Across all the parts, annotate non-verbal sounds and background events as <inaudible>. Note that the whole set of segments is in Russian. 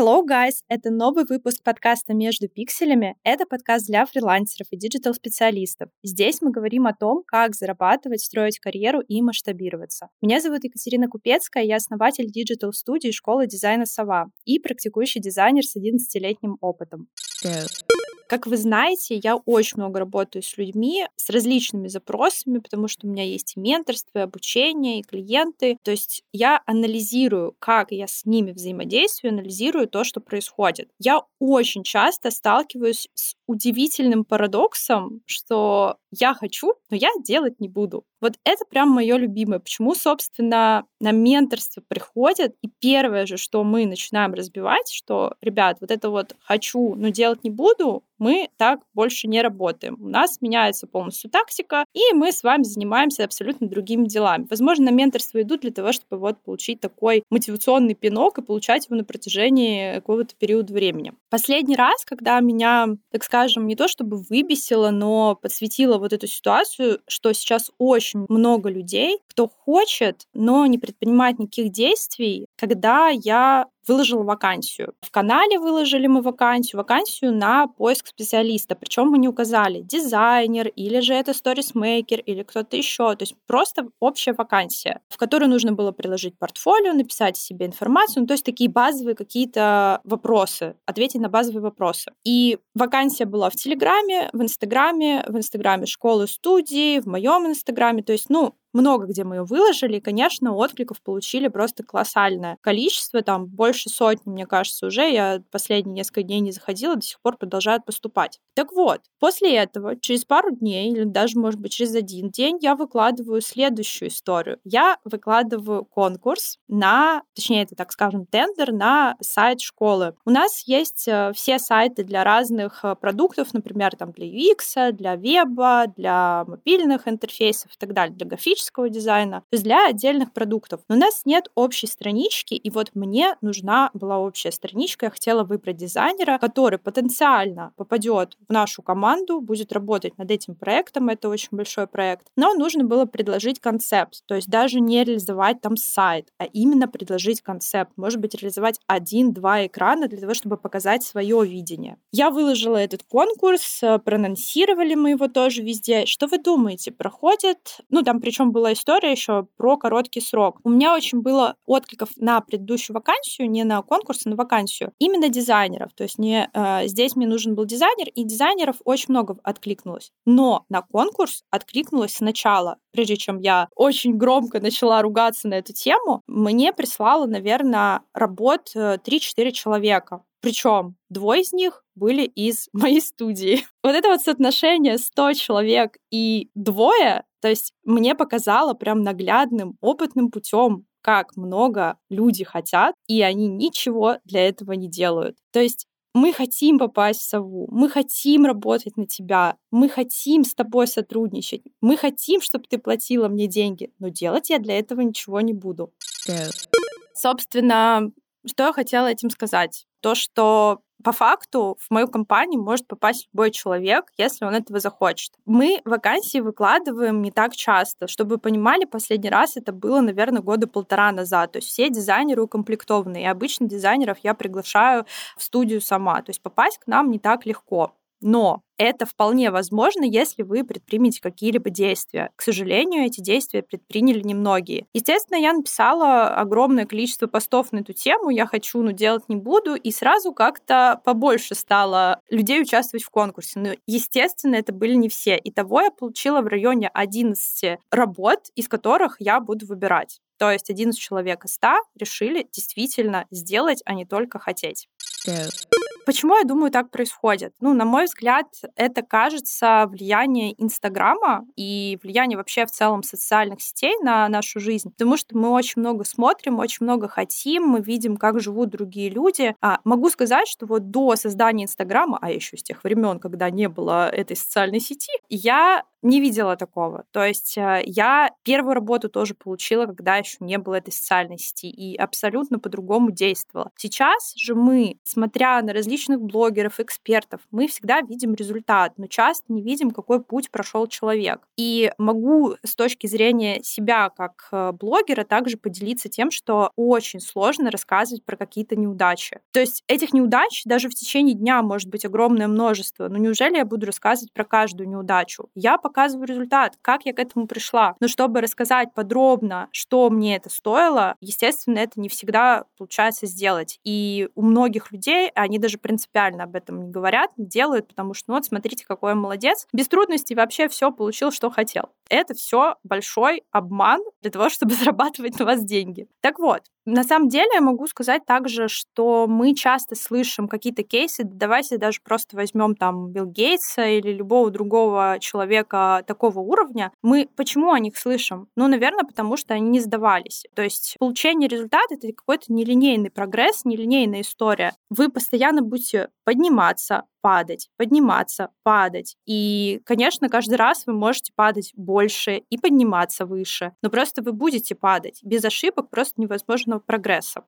Hello, guys! Это новый выпуск подкаста «Между пикселями». Это подкаст для фрилансеров и digital -специалистов. Здесь мы говорим о том, как зарабатывать, строить карьеру и масштабироваться. Меня зовут Екатерина Купецкая, я основатель digital -студии школы дизайна «Сова» и практикующий дизайнер с 11-летним опытом. Go. Как вы знаете, я очень много работаю с людьми, с различными запросами, потому что у меня есть и менторство, и обучение, и клиенты. То есть я анализирую, как я с ними взаимодействую, анализирую то, что происходит. Я очень часто сталкиваюсь с удивительным парадоксом, что я хочу, но я делать не буду. Вот это прям мое любимое. Почему, собственно, на менторство приходят, и первое же, что мы начинаем разбивать, что, ребят, вот это вот хочу, но делать не буду, мы так больше не работаем. У нас меняется полностью тактика, и мы с вами занимаемся абсолютно другими делами. Возможно, на менторство идут для того, чтобы вот получить такой мотивационный пинок и получать его на протяжении какого-то периода времени. Последний раз, когда меня, так скажем, не то чтобы выбесило, но подсветило вот эту ситуацию, что сейчас очень много людей, кто хочет, но не предпринимает никаких действий, когда я выложила вакансию. В канале выложили мы вакансию, вакансию на поиск специалиста. Причем мы не указали дизайнер или же это сторисмейкер или кто-то еще. То есть просто общая вакансия, в которую нужно было приложить портфолио, написать себе информацию, ну, то есть такие базовые какие-то вопросы, ответить на базовые вопросы. И вакансия была в Телеграме, в Инстаграме, в Инстаграме школы студии, в моем Инстаграме. То есть, ну, много где мы ее выложили, и, конечно, откликов получили просто колоссальное количество, там больше сотни, мне кажется, уже. Я последние несколько дней не заходила, до сих пор продолжают поступать. Так вот, после этого, через пару дней, или даже, может быть, через один день, я выкладываю следующую историю. Я выкладываю конкурс на, точнее, это, так скажем, тендер на сайт школы. У нас есть э, все сайты для разных э, продуктов, например, там для UX, для веба, для мобильных интерфейсов и так далее, для графических графического дизайна, то есть для отдельных продуктов. Но у нас нет общей странички, и вот мне нужна была общая страничка. Я хотела выбрать дизайнера, который потенциально попадет в нашу команду, будет работать над этим проектом. Это очень большой проект. Но нужно было предложить концепт, то есть даже не реализовать там сайт, а именно предложить концепт. Может быть, реализовать один-два экрана для того, чтобы показать свое видение. Я выложила этот конкурс, э, проанонсировали мы его тоже везде. Что вы думаете? Проходит, ну там причем была история еще про короткий срок. У меня очень было откликов на предыдущую вакансию, не на конкурс, а на вакансию, именно дизайнеров. То есть не э, здесь мне нужен был дизайнер, и дизайнеров очень много откликнулось. Но на конкурс откликнулось сначала, прежде чем я очень громко начала ругаться на эту тему, мне прислало, наверное, работ 3-4 э, человека. Причем двое из них были из <laughs> моей студии. Вот это вот соотношение 100 человек и двое, то есть мне показало прям наглядным, опытным путем, как много люди хотят, и они ничего для этого не делают. То есть мы хотим попасть в сову, мы хотим работать на тебя, мы хотим с тобой сотрудничать, мы хотим, чтобы ты платила мне деньги, но делать я для этого ничего не буду. Go. Собственно, что я хотела этим сказать? То, что по факту в мою компанию может попасть любой человек, если он этого захочет. Мы вакансии выкладываем не так часто. Чтобы вы понимали, последний раз это было, наверное, года полтора назад. То есть все дизайнеры укомплектованы. И обычно дизайнеров я приглашаю в студию сама. То есть попасть к нам не так легко. Но это вполне возможно, если вы предпримете какие-либо действия. К сожалению, эти действия предприняли немногие. Естественно, я написала огромное количество постов на эту тему, я хочу, но делать не буду, и сразу как-то побольше стало людей участвовать в конкурсе. Но, естественно, это были не все. Итого я получила в районе 11 работ, из которых я буду выбирать. То есть 11 человек из 100 решили действительно сделать, а не только хотеть. Go. Почему я думаю, так происходит? Ну, на мой взгляд, это кажется влияние Инстаграма и влияние вообще в целом социальных сетей на нашу жизнь, потому что мы очень много смотрим, очень много хотим, мы видим, как живут другие люди. А могу сказать, что вот до создания Инстаграма, а еще с тех времен, когда не было этой социальной сети, я не видела такого. То есть э, я первую работу тоже получила, когда еще не было этой социальной сети, и абсолютно по-другому действовала. Сейчас же мы, смотря на различных блогеров, экспертов, мы всегда видим результат, но часто не видим, какой путь прошел человек. И могу с точки зрения себя как э, блогера также поделиться тем, что очень сложно рассказывать про какие-то неудачи. То есть этих неудач даже в течение дня может быть огромное множество. Но неужели я буду рассказывать про каждую неудачу? Я показываю результат, как я к этому пришла. Но чтобы рассказать подробно, что мне это стоило, естественно, это не всегда получается сделать. И у многих людей, они даже принципиально об этом не говорят, не делают, потому что, ну вот, смотрите, какой я молодец. Без трудностей вообще все получил, что хотел. Это все большой обман для того, <laughs> чтобы зарабатывать на вас деньги. Так вот, на самом деле я могу сказать также, что мы часто слышим какие-то кейсы, давайте даже просто возьмем там Билл Гейтса или любого другого человека такого уровня. Мы почему о них слышим? Ну, наверное, потому что они не сдавались. То есть получение результата — это какой-то нелинейный прогресс, нелинейная история. Вы постоянно будете подниматься, падать, подниматься, падать. И, конечно, каждый раз вы можете падать больше и подниматься выше, но просто вы будете падать. Без ошибок просто невозможного прогресса.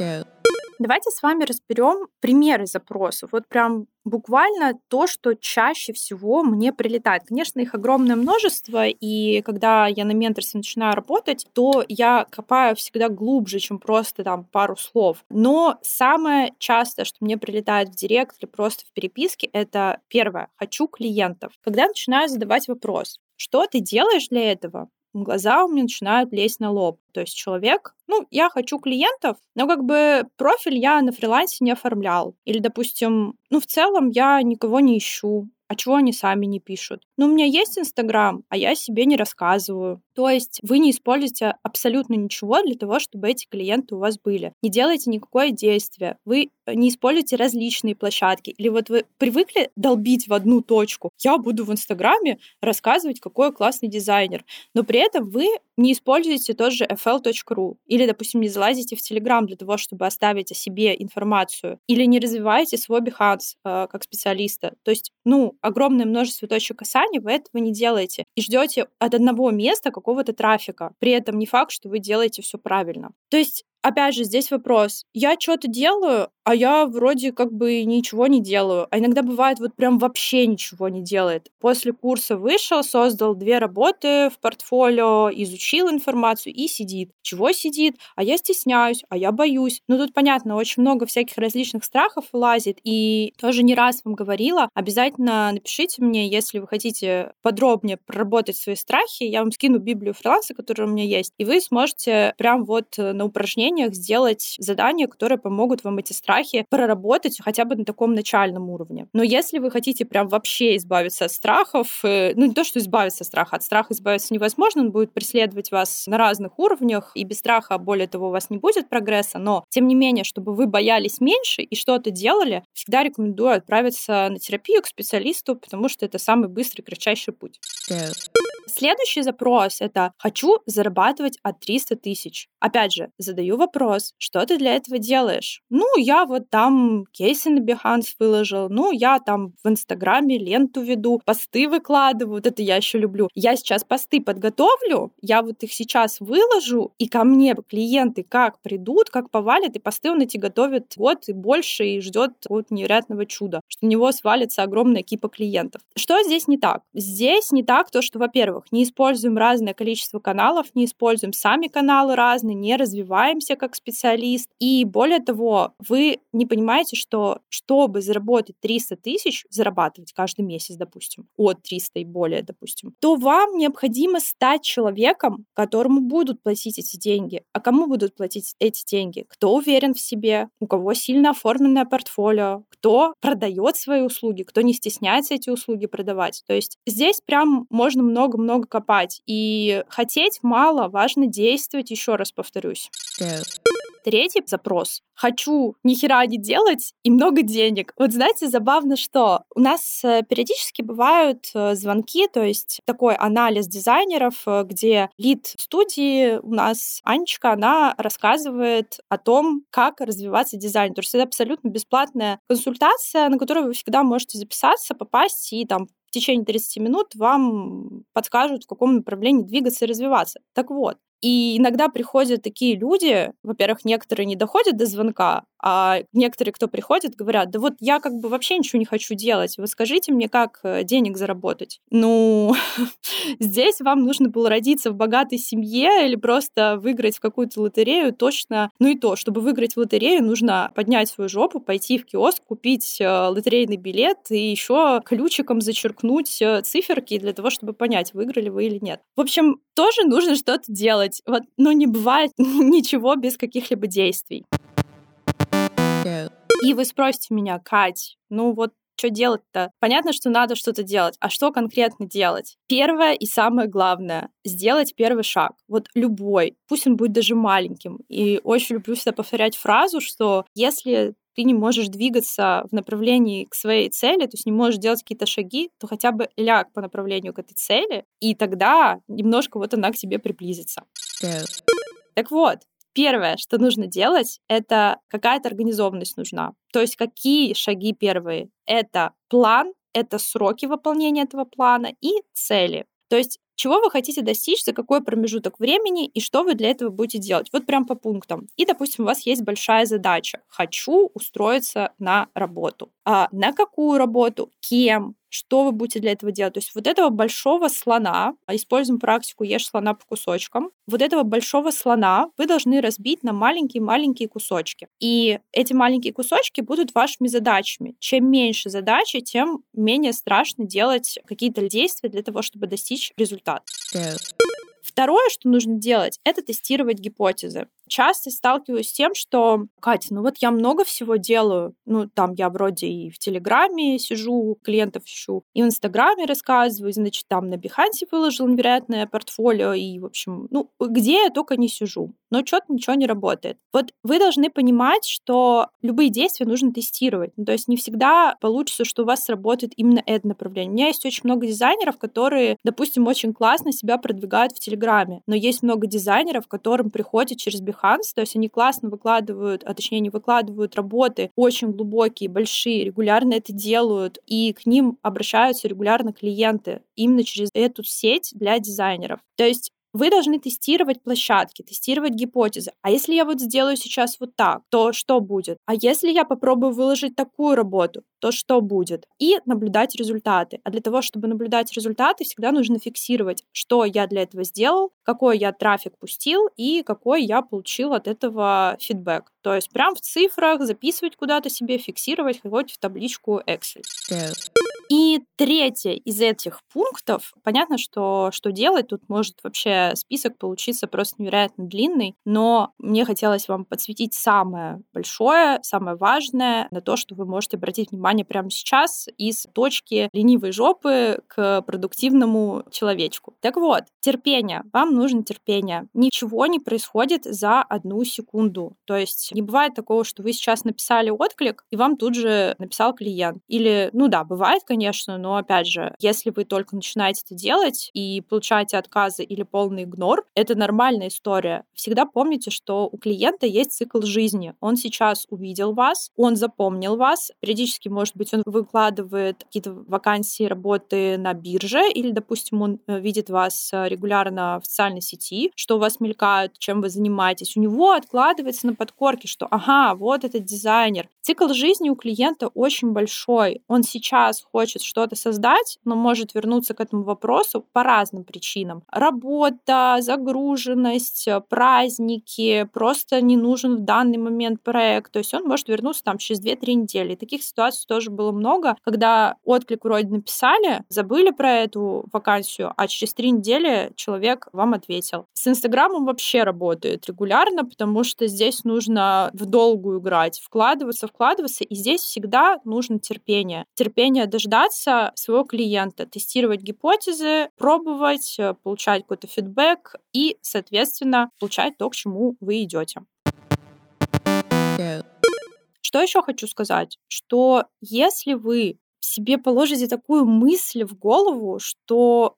Go. Давайте с вами разберем примеры запросов. Вот прям буквально то, что чаще всего мне прилетает. Конечно, их огромное множество, и когда я на менторстве начинаю работать, то я копаю всегда глубже, чем просто там пару слов. Но самое частое, что мне прилетает в директ или просто в переписке, это первое — «хочу клиентов». Когда начинаю задавать вопрос, что ты делаешь для этого? Глаза у меня начинают лезть на лоб. То есть человек, ну, я хочу клиентов, но как бы профиль я на фрилансе не оформлял. Или, допустим, ну, в целом я никого не ищу. А чего они сами не пишут? Ну, у меня есть Инстаграм, а я себе не рассказываю. То есть вы не используете абсолютно ничего для того, чтобы эти клиенты у вас были. Не делайте никакое действие. Вы не используйте различные площадки. Или вот вы привыкли долбить в одну точку. Я буду в Инстаграме рассказывать, какой классный дизайнер. Но при этом вы не используете тот же fl.ru. Или, допустим, не залазите в Телеграм для того, чтобы оставить о себе информацию. Или не развиваете свой Behance э, как специалиста. То есть, ну, огромное множество точек касания вы этого не делаете. И ждете от одного места какого-то трафика. При этом не факт, что вы делаете все правильно. То есть опять же, здесь вопрос. Я что-то делаю, а я вроде как бы ничего не делаю. А иногда бывает вот прям вообще ничего не делает. После курса вышел, создал две работы в портфолио, изучил информацию и сидит. Чего сидит? А я стесняюсь, а я боюсь. Ну тут понятно, очень много всяких различных страхов вылазит. И тоже не раз вам говорила, обязательно напишите мне, если вы хотите подробнее проработать свои страхи. Я вам скину Библию фриланса, которая у меня есть, и вы сможете прям вот на упражнение упражнениях сделать задания, которые помогут вам эти страхи проработать хотя бы на таком начальном уровне. Но если вы хотите прям вообще избавиться от страхов, э, ну не то, что избавиться от страха, от страха избавиться невозможно, он будет преследовать вас на разных уровнях, и без страха, более того, у вас не будет прогресса, но тем не менее, чтобы вы боялись меньше и что-то делали, всегда рекомендую отправиться на терапию к специалисту, потому что это самый быстрый, кратчайший путь. Go. Следующий запрос — это «хочу зарабатывать от 300 тысяч». Опять же, задаю вопрос, что ты для этого делаешь? Ну, я вот там кейсы на Behance выложил, ну, я там в Инстаграме ленту веду, посты выкладываю, вот это я еще люблю. Я сейчас посты подготовлю, я вот их сейчас выложу, и ко мне клиенты как придут, как повалят, и посты он эти готовит год и больше, и ждет вот невероятного чуда, что у него свалится огромная кипа клиентов. Что здесь не так? Здесь не так то, что, во-первых, не используем разное количество каналов, не используем сами каналы разные, не развиваемся как специалист. И более того, вы не понимаете, что чтобы заработать 300 тысяч, зарабатывать каждый месяц, допустим, от 300 и более, допустим, то вам необходимо стать человеком, которому будут платить эти деньги. А кому будут платить эти деньги? Кто уверен в себе, у кого сильно оформленное портфолио, кто продает свои услуги, кто не стесняется эти услуги продавать. То есть здесь прям можно много-много много копать. И хотеть мало, важно действовать, еще раз повторюсь. Go. Третий запрос. Хочу ни хера не делать и много денег. Вот знаете, забавно, что у нас э, периодически бывают э, звонки, то есть такой анализ дизайнеров, э, где лид студии у нас Анечка, она рассказывает о том, как развиваться дизайн. То есть это абсолютно бесплатная консультация, на которую вы всегда можете записаться, попасть и там в течение 30 минут вам подскажут, в каком направлении двигаться и развиваться. Так вот, и иногда приходят такие люди, во-первых, некоторые не доходят до звонка, а некоторые, кто приходит, говорят, да вот я как бы вообще ничего не хочу делать, вы скажите мне, как э, денег заработать. Ну, <laughs> здесь вам нужно было родиться в богатой семье или просто выиграть в какую-то лотерею точно. Ну и то, чтобы выиграть в лотерею, нужно поднять свою жопу, пойти в киоск, купить э, лотерейный билет и еще ключиком зачеркнуть э, циферки для того, чтобы понять, выиграли вы или нет. В общем, тоже нужно что-то делать. Вот, но не бывает <laughs> ничего без каких-либо действий. И вы спросите меня, Кать, ну вот что делать-то? Понятно, что надо что-то делать. А что конкретно делать? Первое и самое главное — сделать первый шаг. Вот любой, пусть он будет даже маленьким. И очень люблю всегда повторять фразу, что если ты не можешь двигаться в направлении к своей цели, то есть не можешь делать какие-то шаги, то хотя бы ляг по направлению к этой цели, и тогда немножко вот она к тебе приблизится. Yeah. Так вот, Первое, что нужно делать, это какая-то организованность нужна. То есть какие шаги первые? Это план, это сроки выполнения этого плана и цели. То есть чего вы хотите достичь, за какой промежуток времени и что вы для этого будете делать. Вот прям по пунктам. И, допустим, у вас есть большая задача. Хочу устроиться на работу. А на какую работу? Кем? что вы будете для этого делать. То есть вот этого большого слона, а, используем практику «Ешь слона по кусочкам», вот этого большого слона вы должны разбить на маленькие-маленькие кусочки. И эти маленькие кусочки будут вашими задачами. Чем меньше задачи, тем менее страшно делать какие-то действия для того, чтобы достичь результата. Второе, что нужно делать, это тестировать гипотезы часто сталкиваюсь с тем, что, Катя, ну вот я много всего делаю, ну там я вроде и в Телеграме сижу, клиентов ищу, и в Инстаграме рассказываю, значит, там на Бихансе выложил невероятное портфолио, и, в общем, ну, где я только не сижу, но что-то ничего не работает. Вот вы должны понимать, что любые действия нужно тестировать, ну, то есть не всегда получится, что у вас сработает именно это направление. У меня есть очень много дизайнеров, которые, допустим, очень классно себя продвигают в Телеграме, но есть много дизайнеров, которым приходят через Behance Behance, то есть они классно выкладывают, а точнее не выкладывают работы очень глубокие, большие, регулярно это делают, и к ним обращаются регулярно клиенты именно через эту сеть для дизайнеров. То есть вы должны тестировать площадки, тестировать гипотезы. А если я вот сделаю сейчас вот так, то что будет? А если я попробую выложить такую работу, то что будет? И наблюдать результаты. А для того, чтобы наблюдать результаты, всегда нужно фиксировать, что я для этого сделал, какой я трафик пустил и какой я получил от этого фидбэк. То есть прям в цифрах записывать куда-то себе, фиксировать хоть в табличку Excel. Yeah. И третье из этих пунктов, понятно, что что делать, тут может вообще список получиться просто невероятно длинный, но мне хотелось вам подсветить самое большое, самое важное на то, что вы можете обратить внимание прямо сейчас из точки ленивой жопы к продуктивному человечку. Так вот, терпение. Вам нужно терпение. Ничего не происходит за одну секунду. То есть не бывает такого, что вы сейчас написали отклик, и вам тут же написал клиент. Или, ну да, бывает, конечно, конечно, но опять же, если вы только начинаете это делать и получаете отказы или полный игнор, это нормальная история. Всегда помните, что у клиента есть цикл жизни. Он сейчас увидел вас, он запомнил вас, периодически, может быть, он выкладывает какие-то вакансии работы на бирже, или, допустим, он э, видит вас э, регулярно в социальной сети, что у вас мелькают, чем вы занимаетесь. У него откладывается на подкорке, что, ага, вот этот дизайнер. Цикл жизни у клиента очень большой. Он сейчас хочет хочет что-то создать, но может вернуться к этому вопросу по разным причинам. Работа, загруженность, праздники, просто не нужен в данный момент проект. То есть он может вернуться там через 2-3 недели. Таких ситуаций тоже было много, когда отклик вроде написали, забыли про эту вакансию, а через 3 недели человек вам ответил. С Инстаграмом вообще работает регулярно, потому что здесь нужно в долгую играть, вкладываться, вкладываться, и здесь всегда нужно терпение. Терпение дождаться дождаться своего клиента, тестировать гипотезы, пробовать, э, получать какой-то фидбэк и, соответственно, получать то, к чему вы идете. Что еще хочу сказать? Что если вы себе положите такую мысль в голову, что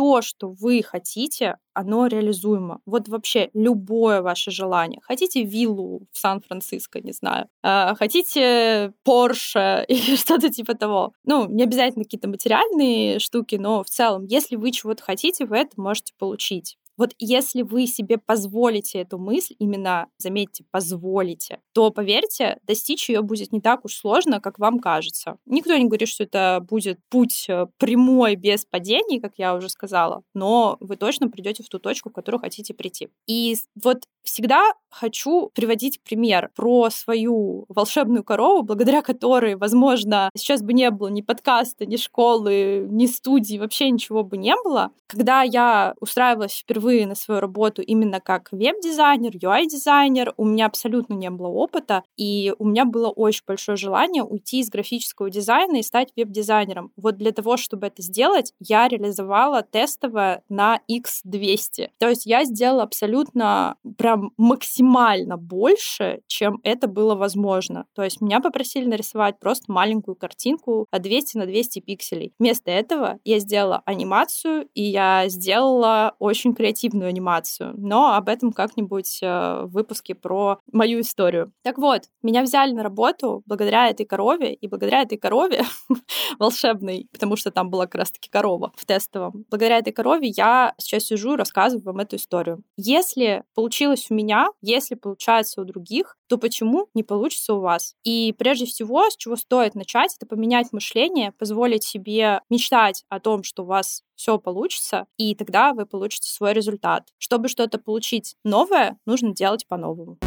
все что вы хотите, оно реализуемо. Вот вообще любое ваше желание. Хотите виллу в Сан-Франциско, не знаю. Э, хотите Порше <laughs> или что-то типа того. Ну, не обязательно какие-то материальные штуки, но в целом, если вы чего-то хотите, вы это можете получить. Вот если вы себе позволите эту мысль, именно, заметьте, позволите, то, поверьте, достичь ее будет не так уж сложно, как вам кажется. Никто не говорит, что это будет путь э, прямой, без падений, как я уже сказала, но вы точно придете в ту точку, в которую хотите прийти. И вот всегда хочу приводить пример про свою волшебную корову, благодаря которой, возможно, сейчас бы не было ни подкаста, ни школы, ни студии, вообще ничего бы не было. Когда я устраивалась впервые впервые на свою работу именно как веб-дизайнер, UI-дизайнер. У меня абсолютно не было опыта, и у меня было очень большое желание уйти из графического дизайна и стать веб-дизайнером. Вот для того, чтобы это сделать, я реализовала тестово на X200. То есть я сделала абсолютно прям максимально больше, чем это было возможно. То есть меня попросили нарисовать просто маленькую картинку 200 на 200 пикселей. Вместо этого я сделала анимацию, и я сделала очень креативную креативную анимацию, но об этом как-нибудь э, в выпуске про мою историю. Так вот, меня взяли на работу благодаря этой корове, и благодаря этой корове <laughs> волшебной, потому что там была как раз-таки корова в тестовом, благодаря этой корове я сейчас сижу и рассказываю вам эту историю. Если получилось у меня, если получается у других, то почему не получится у вас? И прежде всего, с чего стоит начать, это поменять мышление, позволить себе мечтать о том, что у вас все получится, и тогда вы получите свой результат. Чтобы что-то получить новое, нужно делать по-новому.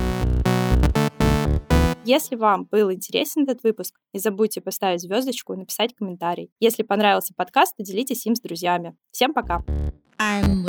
Если вам был интересен этот выпуск, не забудьте поставить звездочку и написать комментарий. Если понравился подкаст, поделитесь им с друзьями. Всем пока! I'm